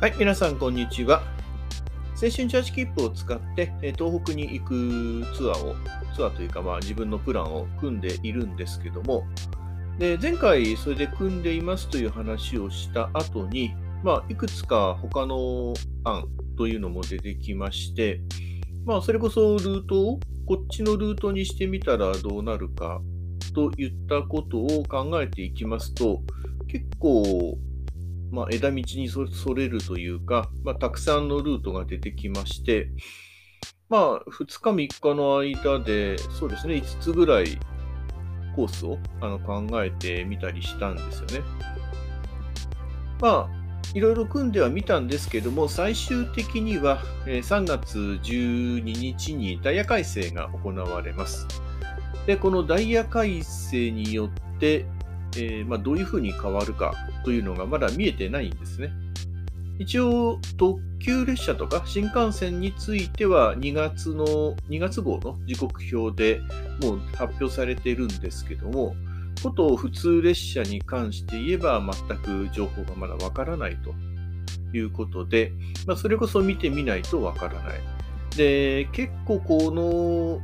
はい、皆さん、こんにちは。青春チャージ切符を使って、東北に行くツアーを、ツアーというか、まあ、自分のプランを組んでいるんですけども、で前回、それで組んでいますという話をした後に、まあ、いくつか他の案というのも出てきまして、まあ、それこそルートをこっちのルートにしてみたらどうなるかといったことを考えていきますと、結構、まあ、枝道にそれるというか、まあ、たくさんのルートが出てきまして、まあ、2日、3日の間で、そうですね、5つぐらいコースをあの考えてみたりしたんですよね。まあ、いろいろ組んではみたんですけども、最終的にはえ3月12日にダイヤ改正が行われます。で、このダイヤ改正によって、えーまあ、どういうふうに変わるかというのがまだ見えてないんですね。一応、特急列車とか新幹線については2月の、2月号の時刻表でもう発表されているんですけども、こと普通列車に関して言えば全く情報がまだわからないということで、まあ、それこそ見てみないとわからない。で、結構この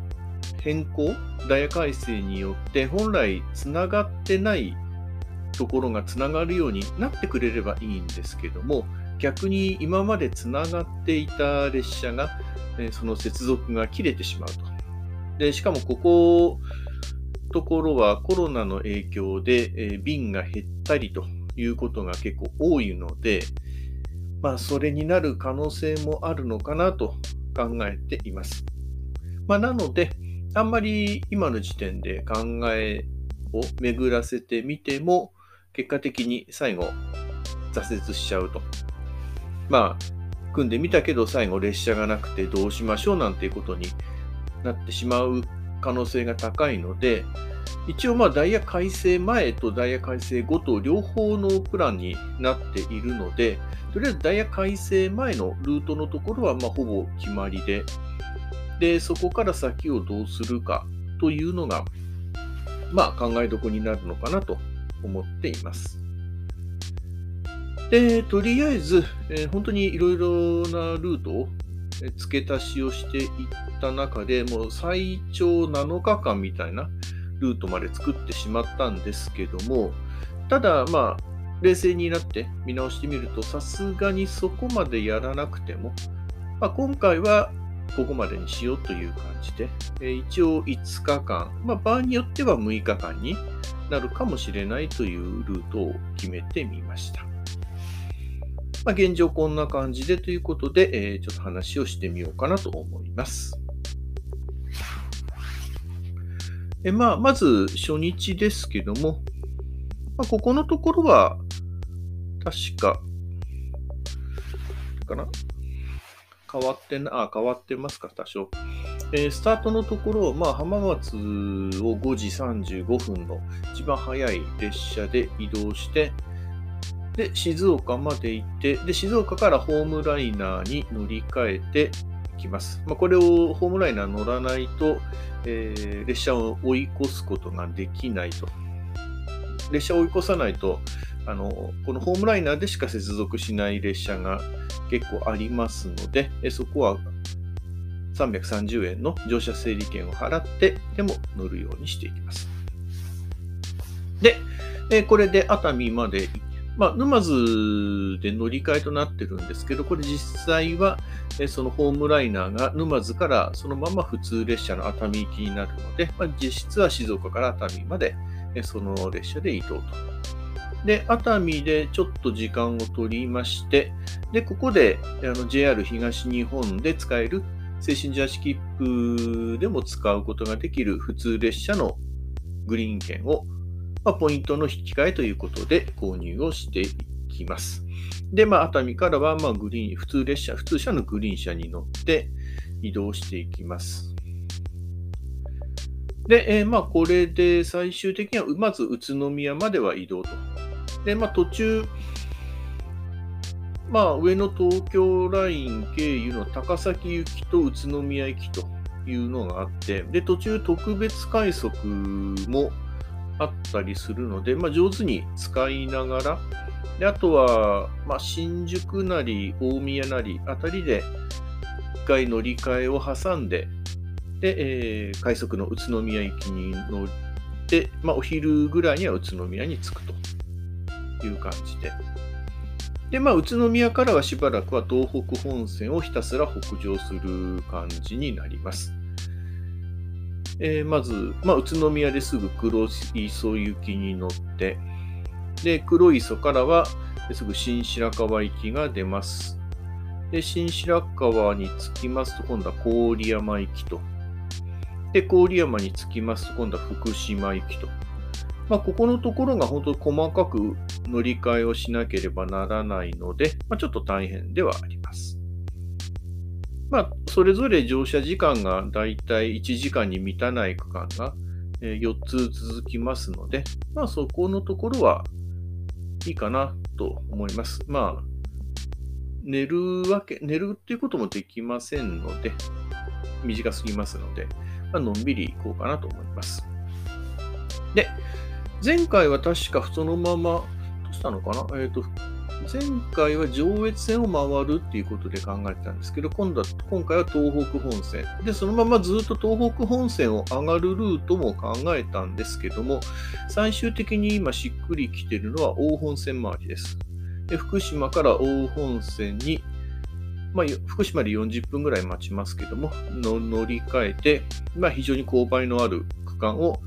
変更、ダイヤ改正によって本来つながってないところがつながるようになってくれればいいんですけども、逆に今までつながっていた列車が、えその接続が切れてしまうと。で、しかもここ、ところはコロナの影響で、え便が減ったりということが結構多いので、まあ、それになる可能性もあるのかなと考えています。まあ、なので、あんまり今の時点で考えを巡らせてみても、結果的に最後、挫折しちゃうと。まあ、組んでみたけど最後列車がなくてどうしましょうなんていうことになってしまう可能性が高いので、一応まあダイヤ改正前とダイヤ改正後と両方のプランになっているので、とりあえずダイヤ改正前のルートのところはまあほぼ決まりで、で、そこから先をどうするかというのが、まあ考えどこになるのかなと思っています。で、とりあえず、えー本当にいろいろなルートを付け足しをしていった中でもう最長7日間みたいなルートまで作ってしまったんですけども、ただまあ、冷静になって見直してみると、さすがにそこまでやらなくても、まあ、今回はここまでにしようという感じで、え一応5日間、まあ、場合によっては6日間になるかもしれないというルートを決めてみました。まあ、現状こんな感じでということで、えちょっと話をしてみようかなと思います。えまあ、まず初日ですけども、まあ、ここのところは確か、かな？変わってな、あ、変わってますか、多少。えースタートのところ、まあ、浜松を5時35分の一番早い列車で移動して、で、静岡まで行って、で、静岡からホームライナーに乗り換えていきます。まあ、これをホームライナー乗らないと、えー列車を追い越すことができないと。列車を追い越さないと、あの、このホームライナーでしか接続しない列車が結構ありますので、えそこは330円の乗車整理券を払ってでも乗るようにしていきます。で、えこれで熱海までまあ、沼津で乗り換えとなってるんですけど、これ実際は、えそのホームライナーが沼津からそのまま普通列車の熱海行きになるので、まあ、実質は静岡から熱海まで、えその列車で移動と。で、熱海でちょっと時間を取りまして、で、ここであの JR 東日本で使える青春ジャージ切符でも使うことができる普通列車のグリーン券を、まあ、ポイントの引き換えということで購入をしていきます。で、まあ、熱海からは、まあ、グリーン、普通列車、普通車のグリーン車に乗って移動していきます。で、えーまあ、これで最終的には、まず宇都宮までは移動と。で、まあ、途中、まあ、上野東京ライン経由の高崎行きと宇都宮行きというのがあって、で、途中特別快速もあったりするので、まあ、上手に使いながら、であとは、まあ、新宿なり大宮なりあたりで1回乗り換えを挟んで、で、えー、快速の宇都宮行きに乗って、まあ、お昼ぐらいには宇都宮に着くと。いう感じで。で、まあ、宇都宮からはしばらくは東北本線をひたすら北上する感じになります。えー、まず、まあ、宇都宮ですぐ黒磯行きに乗って、で、黒磯からはすぐ新白河行きが出ます。で、新白河に着きますと、今度は郡山行きと。で、郡山に着きますと、今度は福島行きと。まあ、ここのところが本当に細かく乗り換えをしなければならないので、まあ、ちょっと大変ではあります。まあ、それぞれ乗車時間がだいたい1時間に満たない区間が4つ続きますので、まあ、そこのところはいいかなと思います。まあ、寝るわけ、寝るっていうこともできませんので、短すぎますので、まあのんびり行こうかなと思います。で、前回は確かそのまま、したのかな？えっ、ー、と、前回は上越線を回るっていうことで考えてたんですけど、今度は、今回は東北本線。で、そのままずっと東北本線を上がるルートも考えたんですけども、最終的に今しっくりきてるのは大本線周りです。で、福島から大本線に、まあ、福島で40分ぐらい待ちますけども、乗り換えて、まあ、非常に勾配のある区間を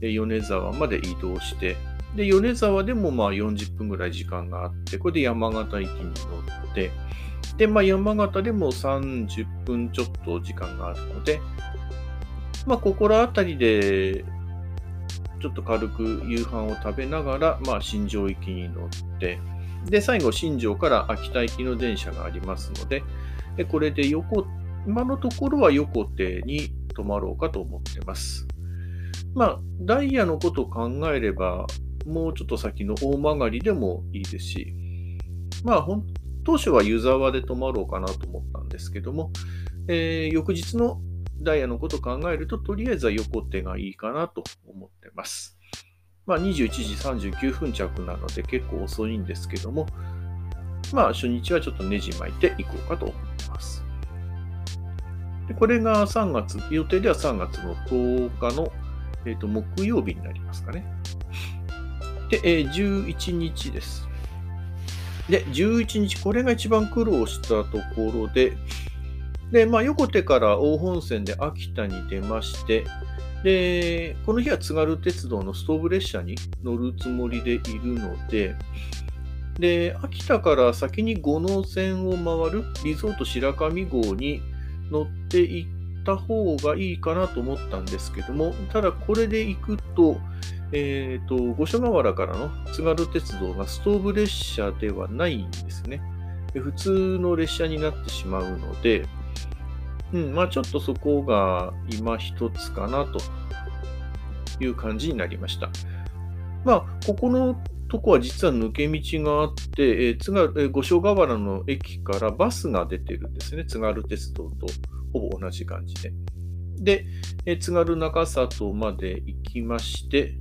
米沢まで移動して、で、米沢でもまあ40分ぐらい時間があって、これで山形行きに乗って、で、まあ山形でも30分ちょっと時間があるので、まあここら辺りで、ちょっと軽く夕飯を食べながら、まあ新庄行きに乗って、で、最後新庄から秋田行きの電車がありますので、でこれで横、今のところは横手に泊まろうかと思ってます。まあ、ダイヤのことを考えれば、もうちょっと先の大曲がりでもいいですし、まあ、当初は湯沢で泊まろうかなと思ったんですけども、えー、翌日のダイヤのこと考えると、とりあえずは横手がいいかなと思ってます。まあ、21時39分着なので結構遅いんですけども、まあ、初日はちょっとネジ巻いていこうかと思います。でこれが3月、予定では3月の10日の、えーと木曜日になりますかね。で、えー、11日です。で、11日、これが一番苦労したところで、で、まあ、横手から大本線で秋田に出まして、で、この日は津軽鉄道のストーブ列車に乗るつもりでいるので、で、秋田から先に五能線を回るリゾート白神号に乗っていった方がいいかなと思ったんですけども、ただこれで行くと、えっ、ー、と、五所川原からの津軽鉄道がストーブ列車ではないんですね。普通の列車になってしまうので、うん、まあちょっとそこが今一つかなという感じになりました。まあ、ここのとこは実は抜け道があって、えー、津軽、えー、五所川原の駅からバスが出てるんですね。津軽鉄道とほぼ同じ感じで。で、え、津軽中里まで行きまして、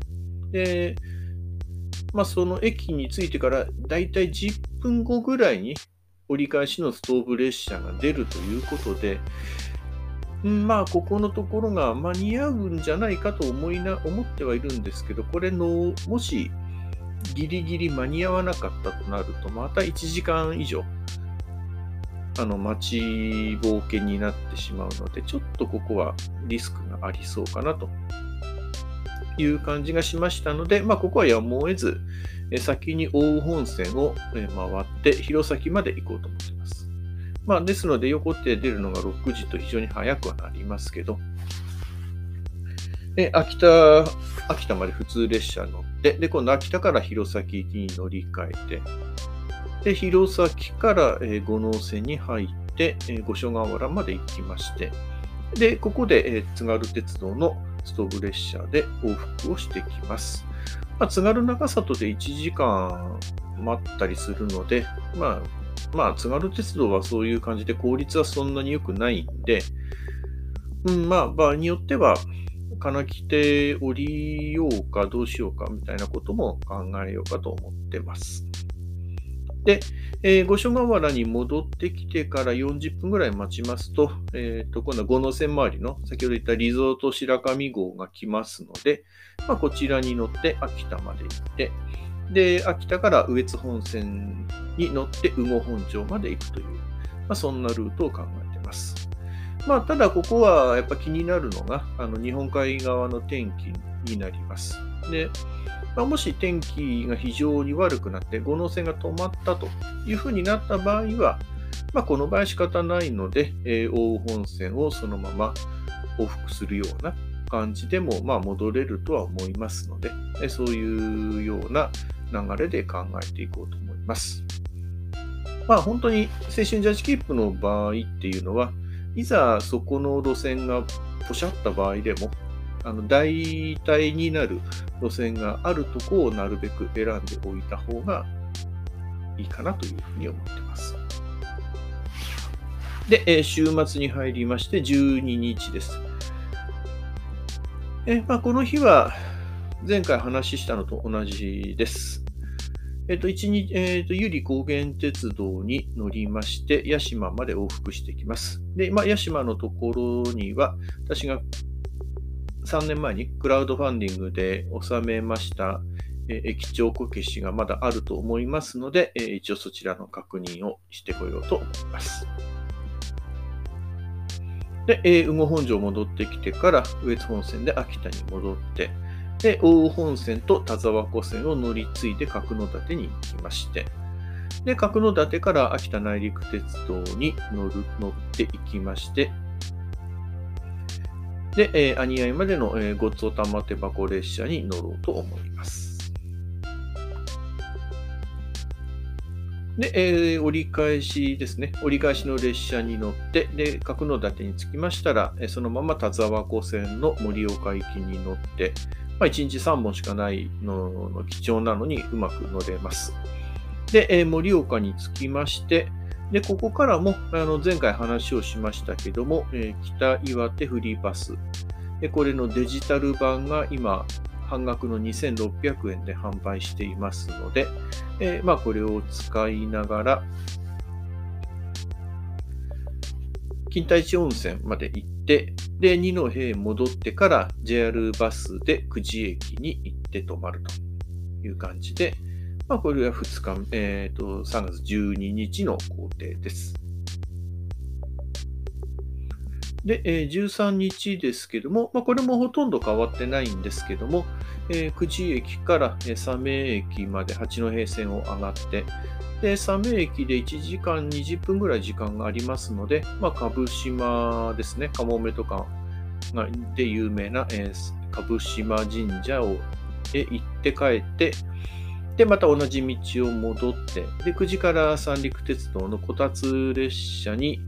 で、まあ、その駅に着いてからだいたい10分後ぐらいに折り返しのストーブ列車が出るということで、まあ、ここのところが間に合うんじゃないかと思いな思ってはいるんですけど、これの、もしギリギリ間に合わなかったとなると、また1時間以上、あの、待ちぼうけになってしまうので、ちょっとここはリスクがありそうかなという感じがしましたので、まあ、ここはやむを得ず、先に大本線を回って弘前まで行こうと思っています。まあ、ですので、横手出るのが6時と非常に早くはなりますけど、で秋田、秋田まで普通列車乗って、で、今度秋田から弘前に乗り換えて、で、弘前から五能線に入って、五所川原まで行きまして、で、ここで津軽鉄道のストーブ列車で往復をしてきます。まあ、津軽長里で1時間待ったりするので、まあ、まあ、津軽鉄道はそういう感じで効率はそんなに良くないんで、うん、まあ、場合によっては、金木て降りようかどうしようかみたいなことも考えようかと思ってます。で、えー、五所川原に戻ってきてから40分ぐらい待ちますと、えー、と今度は五能線周りの先ほど言ったリゾート白神号が来ますので、まあ、こちらに乗って秋田まで行って、で、秋田から羽越本線に乗って羽後本町まで行くという、まあ、そんなルートを考えています。まあ、ただここはやっぱ気になるのが、あの日本海側の天気になります。で、まあ、もし天気が非常に悪くなって五能線が止まったというふうになった場合は、まあ、この場合仕方ないので、えー、大本線をそのまま往復するような感じでも、まあ、戻れるとは思いますので、えそういうような流れで考えていこうと思います。まあ本当に青春ジャージキープの場合っていうのは、いざそこの路線がポシャった場合でも、あの代替になる路線があるとこをなるべく選んでおいた方がいいかなというふうに思ってます。で、え、週末に入りまして12日です。えまあ、この日は前回話したのと同じです。えっ、と、一日、えっ、と、ゆり高原鉄道に乗りまして、屋島まで往復してきます。で、まあ、屋島のところには、私が3年前にクラウドファンディングで納めました、え駅長こけしがまだあると思いますので、一応そちらの確認をしてこようと思います。で、えー、羽後本庄戻ってきてから、羽越本線で秋田に戻って、で、大本線と田沢湖線を乗り継いで角館に行きまして、で、角館から秋田内陸鉄道に乗る乗っていきまして、で、えー、兄合までの、えー、ごつお玉手箱列車に乗ろうと思います。で、えー、折り返しですね。折り返しの列車に乗って、で、角館に着きましたら、えそのまま田沢湖線の盛岡行きに乗って、まあ、1日3本しかないのの貴重なのにうまく乗れます。で、えー、盛岡に着きまして、で、ここからも、あの前回話をしましたけども、えー、北岩手フリーパス。で、これのデジタル版が今、半額の2600円で販売していますので、えー、まあ、これを使いながら、金田一温泉まで行って、で、二戸へ戻ってから JR バスで久慈駅に行って泊まるという感じで、まあ、これは2日、えっ、ー、と、3月12日の工程です。で、えー、13日ですけども、まあ、これもほとんど変わってないんですけども、えー、久慈駅から、佐明駅まで八戸線を上がって、で、佐明駅で1時間20分ぐらい時間がありますので、まあ、株島ですね、かもめとかで有名な、えー、株島神社をへ行って帰って、で、また同じ道を戻って、で、9時から三陸鉄道のこたつ列車に、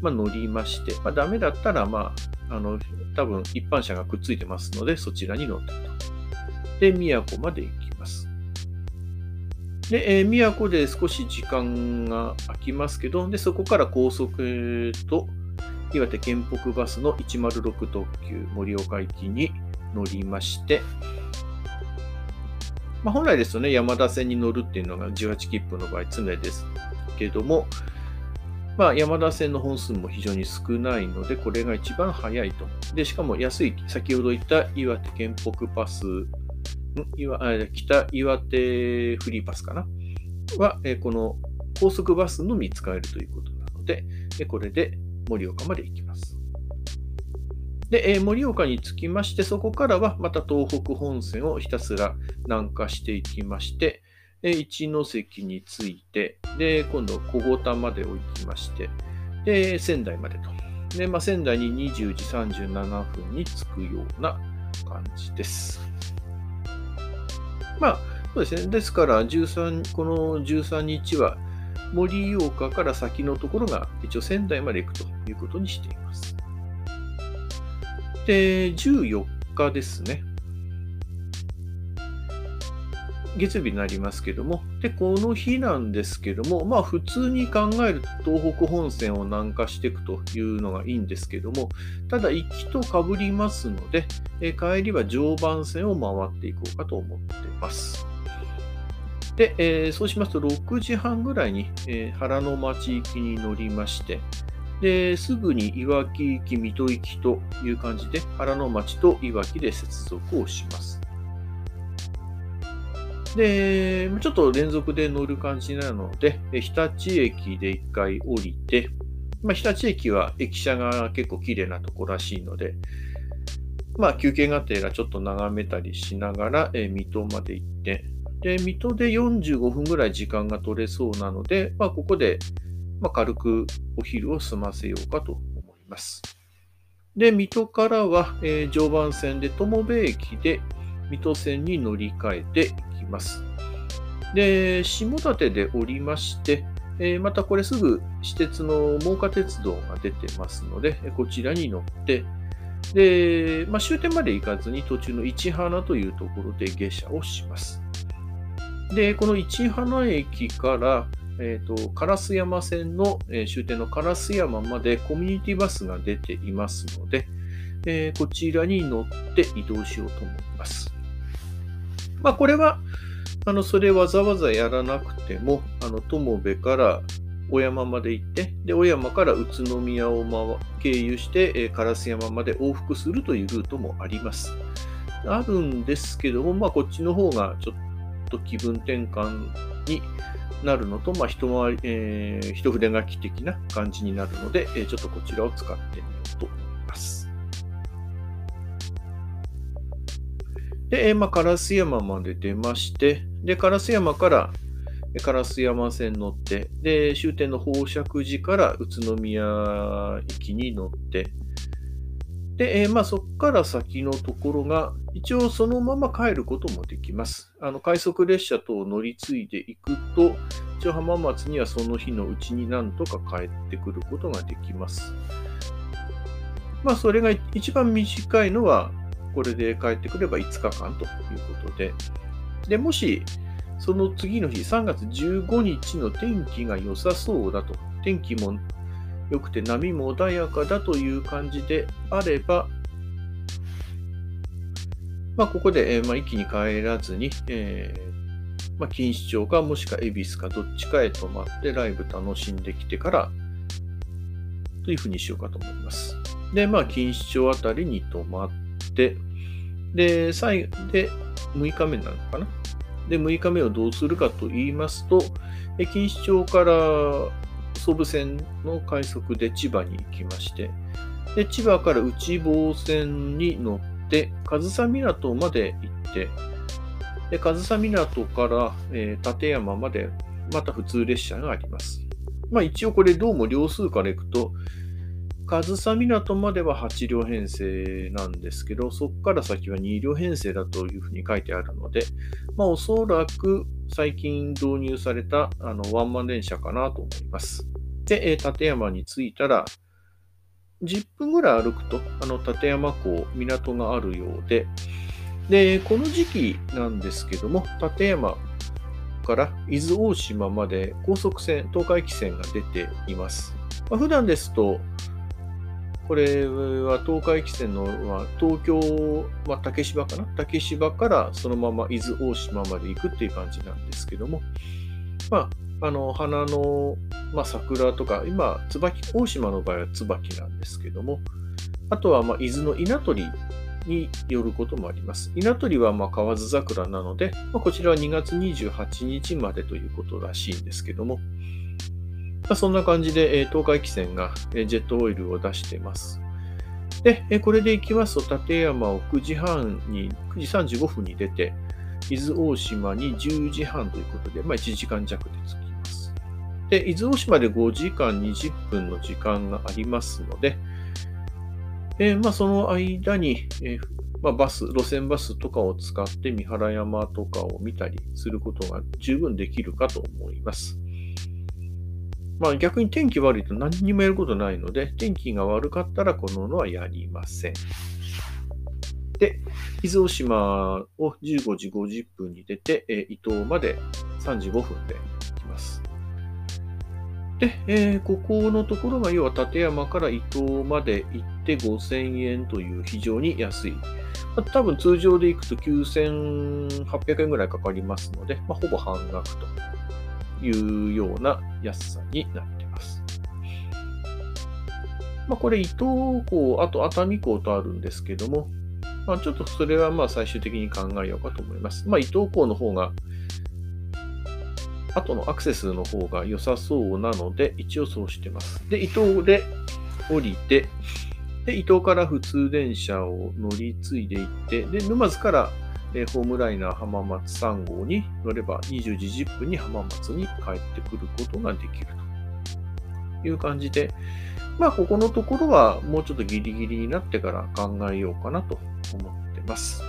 まあ、乗りまして、まあ、ダメだったら、まあ、あの、多分一般車がくっついてますので、そちらに乗ってと。で、宮古まで行きます。で、えー、宮古で少し時間が空きますけど、で、そこから高速と岩手県北バスの106特急盛岡行きに乗りまして、まあ、本来ですとね、山田線に乗るっていうのが18切符の場合常ですけども、まあ、山田線の本数も非常に少ないので、これが一番早いと。で、しかも安い、先ほど言った岩手県北バス岩北岩手フリーパスかな？は、えこの高速バスのみ使えるということなので、これで盛岡まで行きます。で、盛岡に着きまして、そこからはまた東北本線をひたすら南下していきまして、一関に着いて、で、今度は小五田までを行きまして、で、仙台までと。で、まあ、仙台に20時37分に着くような感じです。まあ、そうですね。ですから、13、この13日は、盛岡から先のところが一応仙台まで行くということにしています。で、14日ですね。月曜日になりますけども、で、この日なんですけども、まあ普通に考えると東北本線を南下していくというのがいいんですけども、ただ行きと被りますので、え帰りは常磐線を回っていこうかと思っています。で、えー、そうしますと6時半ぐらいに、えー、原の町行きに乗りまして、ですぐにいわき行き、水戸行きという感じで、原の町といわきで接続をします。で、ちょっと連続で乗る感じなので、日立駅で1回降りて、まあ、日立駅は駅舎が結構綺麗なとこらしいので、まあ、休憩がてらちょっと眺めたりしながら、え水戸まで行って、で、水戸で45分ぐらい時間が取れそうなので、まあ、ここで、まあ、軽くお昼を済ませようかと思います。で、水戸からは、えー、常磐線で友部駅で水戸線に乗り換えていきます。で、下館で降りまして、えー、またこれすぐ私鉄の真岡鉄道が出てますので、こちらに乗って、で、まあ、終点まで行かずに途中の市花というところで下車をします。で、この市花駅から、えーと、烏山線の、えー、終点の烏山までコミュニティバスが出ていますので、えー、こちらに乗って移動しようと思います。まあ、これは、あの、それわざわざやらなくても、あの、友部から小山まで行って、で、小山から宇都宮を経由して、えー、烏山まで往復するというルートもあります。あるんですけども、まあ、こっちの方がちょっと気分転換になるのと、まあ、一回り、えー、一筆書き的な感じになるので、えー、ちょっとこちらを使ってみようと思います。で、えー、まあ、烏山まで出まして、で、烏山から烏山線乗って、で、終点の宝釈寺から宇都宮行きに乗って、で、えー、まあそこから先のところが、一応そのまま帰ることもできます。あの快速列車等を乗り継いでいくと、一応浜松にはその日のうちになんとか帰ってくることができます。まあそれが一番短いのは、これで帰ってくれば5日間ということで、で、もし、その次の日、3月15日の天気が良さそうだと、天気も良くて波も穏やかだという感じであれば、まあ、ここで、え、まあ、一気に帰らずに、えー、まあ、錦糸町かもしくは恵比寿かどっちかへ泊まってライブ楽しんできてからというふうにしようかと思います。で、まあ、錦糸町あたりに泊まって、で、最後で6日目なのかなで、6日目をどうするかと言いますと、錦糸町から総武線の快速で千葉に行きまして、で千葉から内房線に乗って、上総港まで行って、で上総港から、えー、立山までまた普通列車があります。まあ一応これどうも両数から行くと、上総港までは8両編成なんですけど、そこから先は2両編成だというふうに書いてあるので、まあ、おそらく最近導入されたあのワンマン電車かなと思います。で、え立山に着いたら、10分ぐらい歩くと、あの立山港、港があるようで、で、この時期なんですけども、立山から伊豆大島まで高速船、東海汽船が出ています。まあ、普段ですと、これは東海汽船のは東京、まあ、竹芝かな？竹芝からそのまま伊豆大島まで行くっていう感じなんですけども、まあ、あの花の、まあ、桜とか、今、椿、大島の場合は椿なんですけども、あとは、まあ、伊豆の稲取によることもあります。稲取は、ま、河津桜なので、ま、こちらは2月28日までということらしいんですけども、まあ、そんな感じで、えー、東海汽船が、えー、ジェットオイルを出してます。で、えー、これで行きますと、立山を9時半に、9時35分に出て、伊豆大島に10時半ということで、まあ、1時間弱で着きます。で、伊豆大島で5時間20分の時間がありますので、えー、まあ、その間に、えーまあ、バス、路線バスとかを使って三原山とかを見たりすることが十分できるかと思います。まあ逆に天気悪いと何にもやることないので、天気が悪かったらこののはやりません。で、伊豆大島を15時50分に出て、え伊東まで3時5分で行きます。で、えー、ここのところが要は立山から伊東まで行って5000円という非常に安い多分通常で行くと9800円ぐらいかかりますので、まあ、ほぼ半額というような安さになっています。まあ、これ伊東港、あと熱海港とあるんですけども、まあ、ちょっとそれはまあ最終的に考えようかと思います。まあ、伊東港の方が、後のアクセスの方が良さそうなので、一応そうしてます。で、伊東で降りて、で、伊東から普通電車を乗り継いでいって、で、沼津から、えホームライナー浜松3号に乗れば20時10分に浜松に帰ってくることができるという感じで、まあ、ここのところはもうちょっとギリギリになってから考えようかなと思ってます。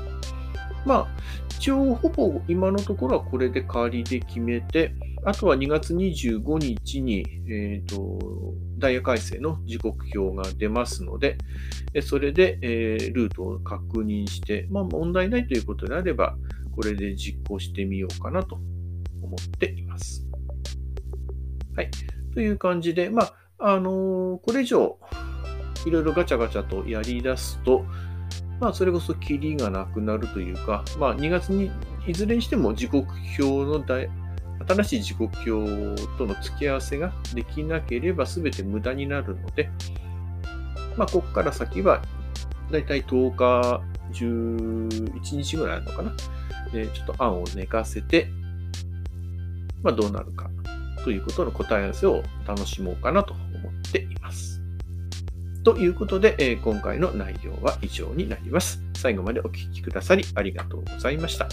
まあ、一応ほぼ今のところはこれで仮で決めて、あとは2月25日に、えーと、ダイヤ改正の時刻表が出ますので、それで、えー、ルートを確認して、まあ、問題ないということであれば、これで実行してみようかなと思っています。はい。という感じで、まあ、あのー、これ以上、いろいろガチャガチャとやり出すと、まあ、それこそキリがなくなるというか、まあ、2月に、いずれにしても時刻表の新しい時刻表との付き合わせができなければ全て無駄になるので、まあ、ここから先は、だいたい10日、11日ぐらいあるのかな。でちょっと案を寝かせて、まあ、どうなるかということの答え合わせを楽しもうかなと思っています。ということで、え、今回の内容は以上になります。最後までお聴きくださりありがとうございました。